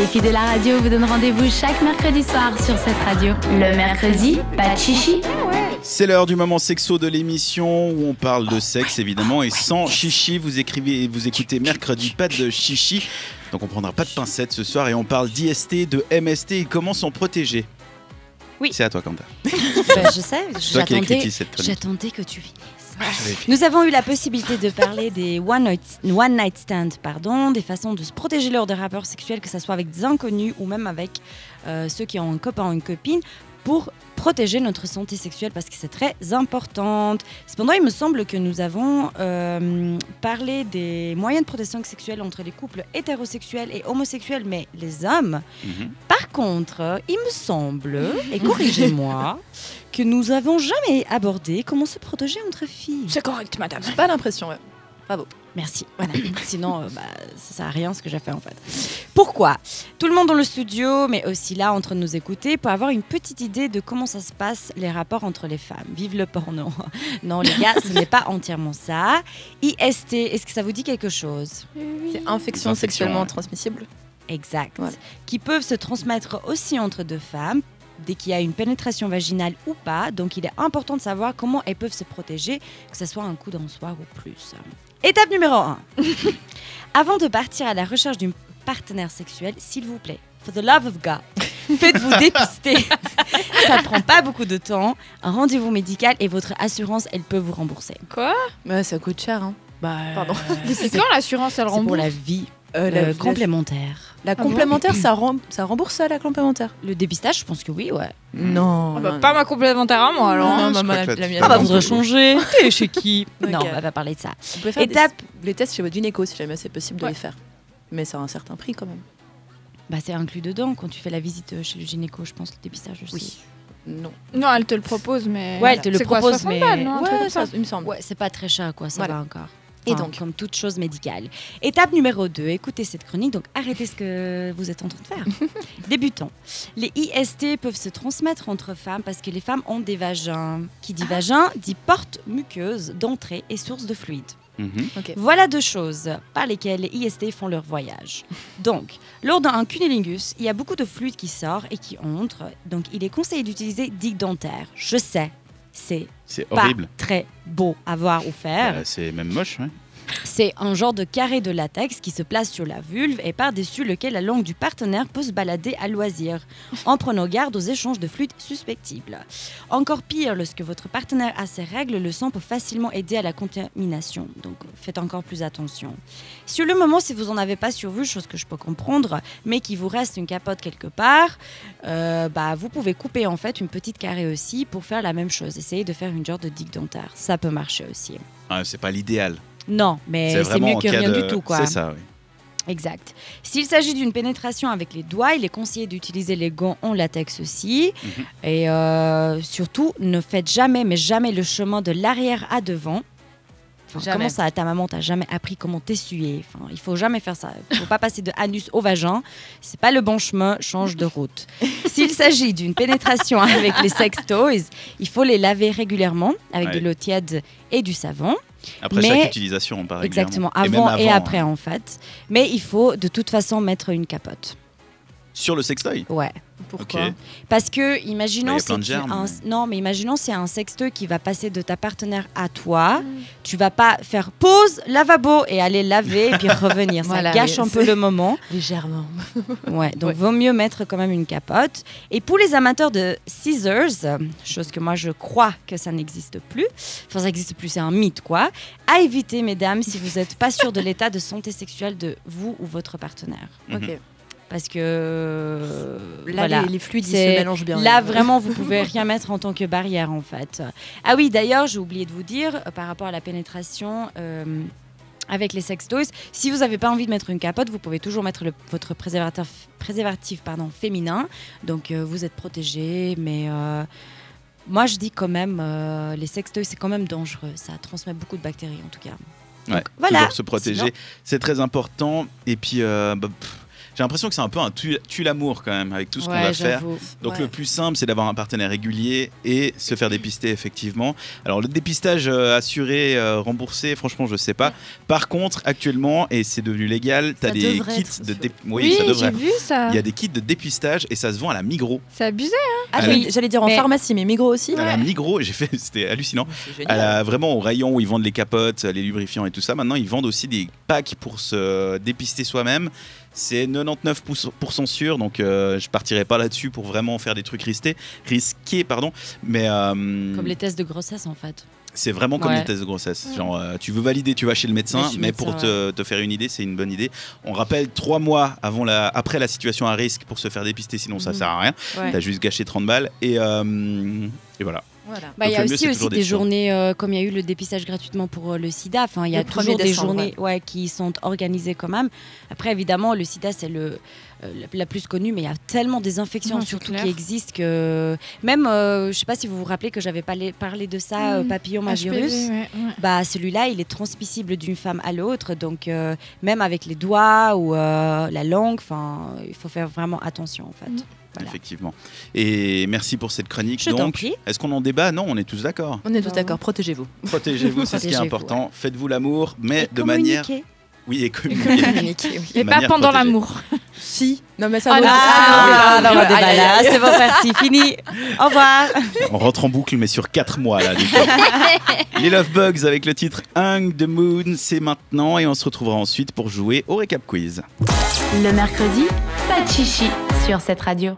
Les filles de la radio vous donnent rendez-vous chaque mercredi soir sur cette radio. Le mercredi, pas de chichi. C'est l'heure du moment sexo de l'émission où on parle de sexe évidemment et sans chichi. Vous écrivez, vous écoutez mercredi pas de chichi. Donc on prendra pas de pincettes ce soir et on parle d'IST, de MST et comment s'en protéger. Oui. C'est à toi Quentin. Bah, je sais, j'attendais, cette chronique. j'attendais que tu. Nous avons eu la possibilité de parler des one night, stand, pardon, des façons de se protéger lors de rapports sexuels, que ce soit avec des inconnus ou même avec euh, ceux qui ont un copain ou une copine, pour protéger notre santé sexuelle parce que c'est très important. Cependant, il me semble que nous avons euh, parlé des moyens de protection sexuelle entre les couples hétérosexuels et homosexuels, mais les hommes. Mhm. Par contre, il me semble, et corrigez-moi, que nous avons jamais abordé comment se protéger entre filles. C'est correct, madame. J'ai pas l'impression, ouais. Merci. Voilà. Sinon, euh, bah, ça sert à rien ce que j'ai fait en fait. Pourquoi Tout le monde dans le studio, mais aussi là en train de nous écouter, pour avoir une petite idée de comment ça se passe les rapports entre les femmes? Vive le porno. Non, les gars, ce n'est pas entièrement ça. IST, est-ce que ça vous dit quelque chose? C'est infection sexuellement ouais. transmissible. Exact. Voilà. Qui peuvent se transmettre aussi entre deux femmes dès qu'il y a une pénétration vaginale ou pas. Donc il est important de savoir comment elles peuvent se protéger, que ce soit un coup d'un soir ou plus. Étape numéro 1. Avant de partir à la recherche d'une partenaire sexuel, s'il vous plaît, for the love of God, faites-vous dépister. Ça prend pas beaucoup de temps. Un rendez-vous médical et votre assurance, elle peut vous rembourser. Quoi? Ouais, ça coûte cher, hein. Bah, Pardon. Mais c'est quand l'assurance, elle C'est pour rembourse? la vie Euh, euh, la, complémentaire. la complémentaire, ça, rem- ça rembourse ça, la complémentaire? Le dépistage, je pense que oui, ouais. Non. Ah bah, non, Pas ma complémentaire à moi alors. Non, hein. non, je ma- la là- mienne. Ah bah, faudrait changer. T'es chez qui. Non, on va pas parler de ça. Vous pouvez faire Étape- des- les tests chez votre gynéco si jamais c'est possible de les faire. Mais ça a un certain prix quand même. Bah, c'est inclus dedans quand tu fais la visite euh, chez le gynéco, je pense, le dépistage aussi. Oui. Non. Non, elle te le propose, mais. Ouais, elle te le quoi, propose, 60 mais- balles, Ouais, ça ça, il me semble. Ouais, c'est pas très cher, quoi, ça Voilà. va encore. Et Enfin, donc Comme toute chose médicale. Étape numéro 2, écoutez cette chronique, donc arrêtez ce que vous êtes en train de faire. Débutons. Les IST peuvent se transmettre entre femmes parce que les femmes ont des vagins. Qui dit vagin dit porte muqueuse d'entrée et source de fluide. Mhm. Voilà deux choses par lesquelles les IST font leur voyage. Donc, lors d'un cunnilingus, il y a beaucoup de fluide qui sort et qui entre. Donc, il est conseillé d'utiliser digue dentaire. Je sais, c'est horrible. très beau à voir ou faire. Bah, c'est même moche. ouais. C'est un genre de carré de latex qui se place sur la vulve et par-dessus lequel la langue du partenaire peut se balader à loisir, en prenant garde aux échanges de fluides suspectibles. Encore pire, lorsque votre partenaire a ses règles, le sang peut facilement aider à la contamination. Donc faites encore plus attention. Sur le moment, si vous n'en avez pas sur vous, chose que je peux comprendre, mais qu'il vous reste une capote quelque part, euh, bah, vous pouvez couper en fait une petite carré aussi pour faire la même chose. Essayez de faire une genre de digue dentaire. Ça peut marcher aussi. Ah, c'est pas l'idéal. Non, mais c'est mieux que rien de- du tout, quoi. C'est ça, oui. Exact. S'il s'agit d'une pénétration avec les doigts, il est conseillé d'utiliser les gants en latex aussi. Mhm. Et euh, surtout, ne faites jamais, mais jamais le chemin de l'arrière à devant. Enfin, comment ça, ta maman t'a jamais appris comment t'essuyer? Enfin, Il faut jamais faire ça. Il faut pas passer de anus au vagin. C'est pas le bon chemin. Change de route. S'il s'agit d'une pénétration avec les sex toys, il faut les laver régulièrement avec Ouais. de l'eau tiède et du savon. Après Mais- chaque utilisation, on parle Exactement, avant et, avant, après hein. en fait. Mais il faut de toute façon mettre une capote. Sur le sextoy? Ouais. Pourquoi. Parce que imaginons Bah, y a plein c'est un, non mais imaginons c'est un sextoy qui va passer de ta partenaire à toi. Mm. Tu vas pas faire pause lavabo et aller laver et puis revenir. Ça Voilà, gâche un peu le moment. Légèrement. Ouais, donc Ouais. vaut mieux mettre quand même une capote. Et pour les amateurs de scissors, chose que moi je crois que ça n'existe plus, enfin ça n'existe plus, c'est un mythe quoi, à éviter mesdames si vous n'êtes pas sûr de l'état de santé sexuelle de vous ou votre partenaire. Mhm. Ok. Parce que euh, Là, voilà. les, les fluides, ils se C'est- mélangent bien. Là, vraiment, vous pouvez rien mettre en tant que barrière, en fait. Ah oui, d'ailleurs, j'ai oublié de vous dire, euh, par rapport à la pénétration euh, avec les sex toys, si vous n'avez pas envie de mettre une capote, vous pouvez toujours mettre le- votre préservatif, préservatif pardon, féminin. Donc, euh, vous êtes protégé, mais... euh, moi, je dis quand même, euh, les sex toys, c'est quand même dangereux. Ça transmet beaucoup de bactéries, en tout cas. Ouais, voilà. Toujours se protéger, Sinon- c'est très important. Et puis, euh, bah, pff, j'ai l'impression que c'est un peu un tue, tue l'amour quand même avec tout ce qu'on va faire. Donc Ouais. le plus simple, c'est d'avoir un partenaire régulier et se faire dépister effectivement. Alors le dépistage euh, assuré, euh, remboursé, franchement, je sais pas. Par contre, actuellement, et c'est devenu légal, tu as Ça des kits de dé- Oui, oui, ça vu ça. Il y a des kits de dépistage et ça se vend à la Migros. C'est abusé. Ah, Ah, j'allais- dire en Mais- pharmacie, mais Migros aussi. À la Migros, j'ai fait, c'était hallucinant. À la- vraiment au rayon où ils vendent les capotes, les lubrifiants et tout ça. Maintenant, ils vendent aussi des packs pour se dépister soi-même. C'est 99% sûr, donc euh, je partirai pas là-dessus pour vraiment faire des trucs risqués, risqués pardon. Mais euh, Comme les tests de grossesse en fait. c'est vraiment comme Ouais. les tests de grossesse. Genre, euh, tu veux valider, tu vas chez le médecin, mais médecin, pour te, te faire une idée, c'est une bonne idée. On rappelle trois mois avant la, après la situation à risque pour se faire dépister, sinon ça Mhm. sert à rien. Ouais. T'as juste gâché 30 balles et, et voilà. Voilà. Bah, il y a aussi, aussi des journées, euh, comme il y a eu le dépistage gratuitement pour euh, le sida, enfin, il y a Le 1er toujours des journées ouais, qui sont organisées quand même. Après, évidemment, le sida, c'est le, euh, la, plus connue, mais il y a tellement des infections surtout qui existent que même, euh, je sais pas si vous vous rappelez que j'avais parlé, parlé de ça, euh, Mhm. papillomavirus. HPV, ouais, ouais. Bah, celui-là, il est transmissible d'une femme à l'autre, donc euh, même avec les doigts ou euh, la langue, enfin, il faut faire vraiment attention en fait. Mhm. Voilà. Effectivement. Et merci pour cette chronique. Je Donc, est-ce qu'on en débat? Non, on est tous d'accord. On est tous Bah, d'accord, protégez-vous. Protégez-vous, c'est ce qui est important. Faites-vous l'amour, mais Et de manière. Oui, et communiquer. Communiquer, oui. De Et pas pendant l'amour. Si. Non, mais ça Ah, non, ah, Ah, va. Ah, C'est bon, parti, fini. Au revoir. On rentre en boucle, mais sur 4 mois là. du coup. Les Love Bugs avec le titre Hung the Moon, c'est maintenant et on se retrouvera ensuite pour jouer au récap quiz. Le mercredi, pas de chichi sur cette radio.